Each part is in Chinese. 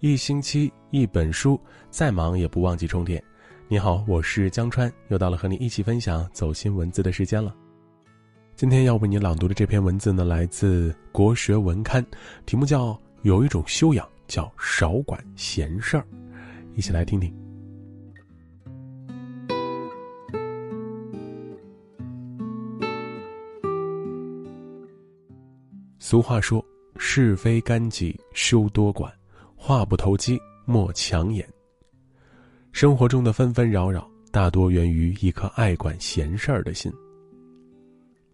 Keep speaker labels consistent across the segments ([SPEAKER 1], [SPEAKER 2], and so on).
[SPEAKER 1] 一星期一本书，再忙也不忘记充电。你好，我是江川，又到了和你一起分享走心文字的时间了。今天要为你朗读的这篇文字呢，来自国学文刊，题目叫《有一种修养叫少管闲事儿》，一起来听听。俗话说：“是非干己休多管。”话不投机莫强言。生活中的纷纷扰扰，大多源于一颗爱管闲事儿的心。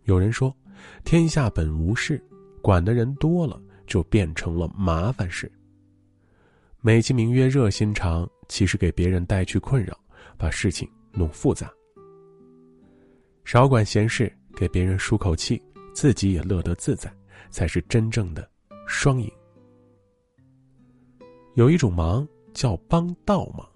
[SPEAKER 1] 有人说，天下本无事，管的人多了，就变成了麻烦事。美其名曰热心肠，其实给别人带去困扰，把事情弄复杂。少管闲事，给别人舒口气，自己也乐得自在，才是真正的双赢。有一种忙叫帮倒忙。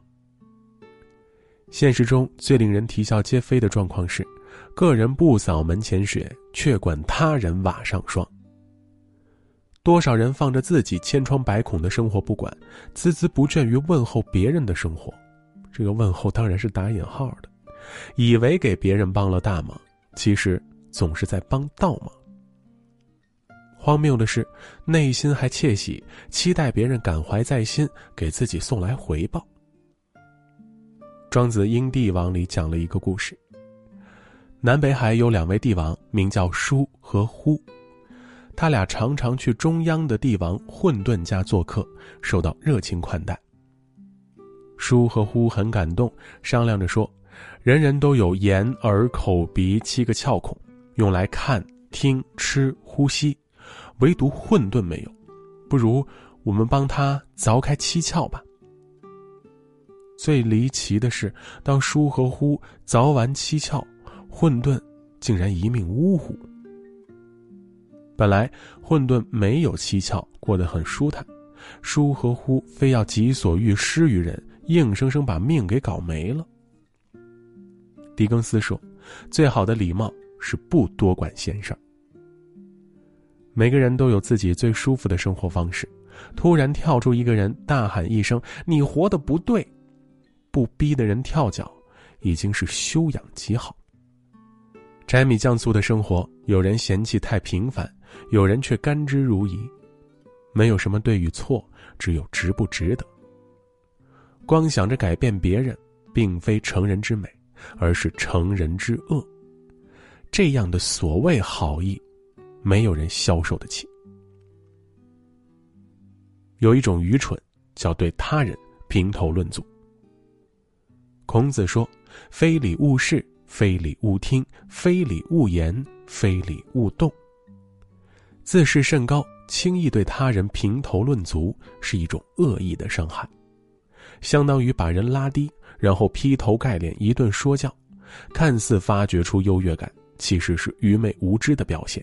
[SPEAKER 1] 现实中最令人啼笑皆非的状况是，个人不扫门前雪，却管他人瓦上霜。多少人放着自己千疮百孔的生活不管，孜孜不倦于问候别人的生活，这个问候当然是打引号的，以为给别人帮了大忙，其实总是在帮倒忙。荒谬的是，内心还窃喜，期待别人感怀在心，给自己送来回报。庄子《应帝王》里讲了一个故事：南北海有两位帝王，名叫叔和呼，他俩常常去中央的帝王混沌家做客，受到热情款待。叔和呼很感动，商量着说：“人人都有眼、耳、口、鼻七个窍孔，用来看、听、吃、呼吸。”唯独混沌没有，不如我们帮他凿开七窍吧。最离奇的是，当舒和呼凿完七窍，混沌竟然一命呜呼。本来混沌没有七窍，过得很舒坦，舒和呼非要己所欲施于人，硬生生把命给搞没了。狄更斯说：“最好的礼貌是不多管闲事。”每个人都有自己最舒服的生活方式，突然跳出一个人大喊一声“你活的不对”，不逼的人跳脚，已经是修养极好。柴米酱醋的生活，有人嫌弃太平凡，有人却甘之如饴。没有什么对与错，只有值不值得。光想着改变别人，并非成人之美，而是成人之恶。这样的所谓好意。没有人消受得起。有一种愚蠢，叫对他人评头论足。孔子说：“非礼勿视，非礼勿听，非礼勿言，非礼勿动。”自视甚高，轻易对他人评头论足，是一种恶意的伤害，相当于把人拉低，然后劈头盖脸一顿说教，看似发掘出优越感，其实是愚昧无知的表现。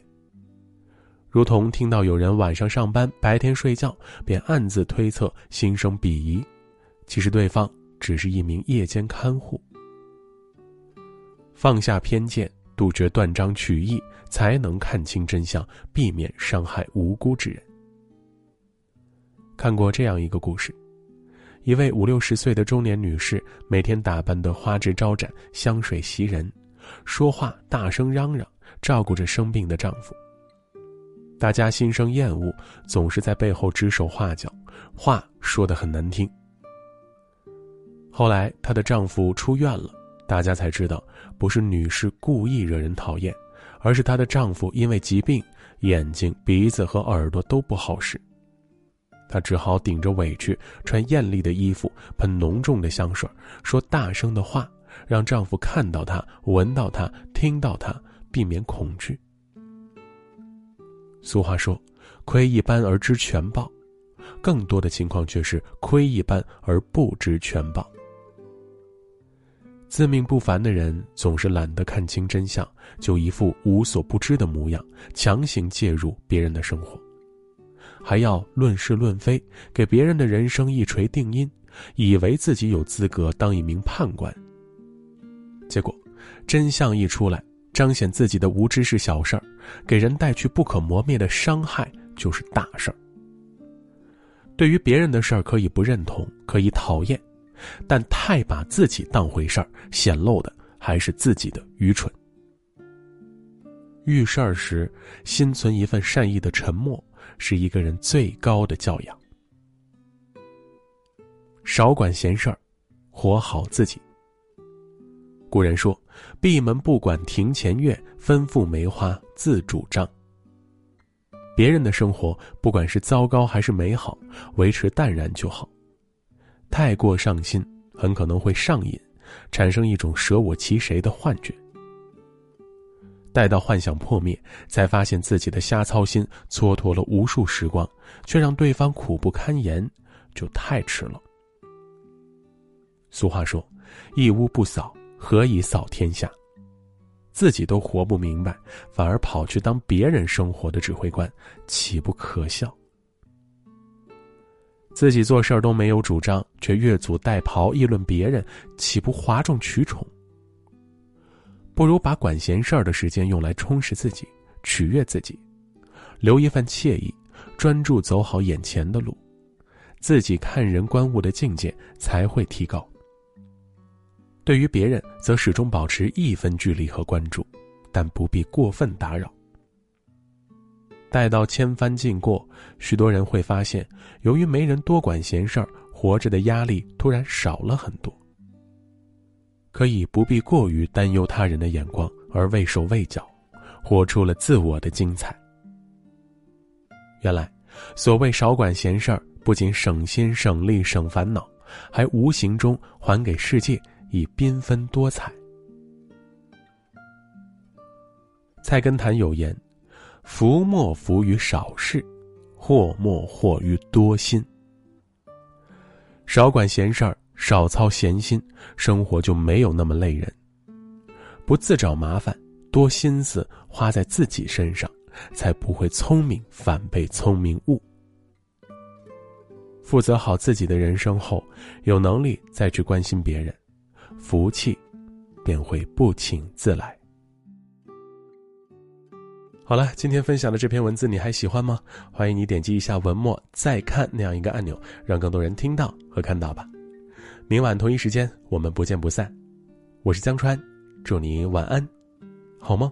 [SPEAKER 1] 如同听到有人晚上上班，白天睡觉，便暗自推测，心生鄙夷。其实对方只是一名夜间看护。放下偏见，杜绝断章取义，才能看清真相，避免伤害无辜之人。看过这样一个故事：一位五六十岁的中年女士，每天打扮得花枝招展，香水袭人，说话大声嚷嚷，照顾着生病的丈夫。大家心生厌恶，总是在背后指手画脚，话说得很难听。后来她的丈夫出院了，大家才知道，不是女士故意惹人讨厌，而是她的丈夫因为疾病，眼睛、鼻子和耳朵都不好使。她只好顶着委屈，穿艳丽的衣服，喷浓重的香水，说大声的话，让丈夫看到她、闻到她、听到她，避免恐惧。俗话说：“窥一斑而知全豹”，更多的情况却是窥一斑而不知全豹。自命不凡的人总是懒得看清真相，就一副无所不知的模样，强行介入别人的生活，还要论是论非，给别人的人生一锤定音，以为自己有资格当一名判官。结果，真相一出来。彰显自己的无知是小事儿，给人带去不可磨灭的伤害就是大事儿。对于别人的事儿可以不认同，可以讨厌，但太把自己当回事儿，显露的还是自己的愚蠢。遇事儿时，心存一份善意的沉默，是一个人最高的教养。少管闲事儿，活好自己。古人说：“闭门不管庭前月，吩咐梅花自主张。”别人的生活，不管是糟糕还是美好，维持淡然就好。太过上心，很可能会上瘾，产生一种舍我其谁的幻觉。待到幻想破灭，才发现自己的瞎操心蹉跎了无数时光，却让对方苦不堪言，就太迟了。俗话说：“一屋不扫，何以扫天下？”自己都活不明白，反而跑去当别人生活的指挥官，岂不可笑？自己做事儿都没有主张，却越俎代庖议论别人，岂不哗众取宠？不如把管闲事儿的时间用来充实自己，取悦自己，留一份惬意，专注走好眼前的路，自己看人观物的境界才会提高。对于别人，则始终保持一分距离和关注，但不必过分打扰。待到千帆尽过，许多人会发现，由于没人多管闲事儿，活着的压力突然少了很多。可以不必过于担忧他人的眼光而畏手畏脚，活出了自我的精彩。原来，所谓少管闲事儿，不仅省心省力省烦恼，还无形中还给世界。以缤纷多彩。菜根谭有言：“福莫福于少事，祸莫祸于多心。”少管闲事儿，少操闲心，生活就没有那么累人。不自找麻烦，多心思花在自己身上，才不会聪明反被聪明误。负责好自己的人生后，有能力再去关心别人。福气便会不请自来。好了，今天分享的这篇文字你还喜欢吗？欢迎你点击一下文末再看那样一个按钮，让更多人听到和看到吧。明晚同一时间，我们不见不散。我是江川，祝你晚安，好梦。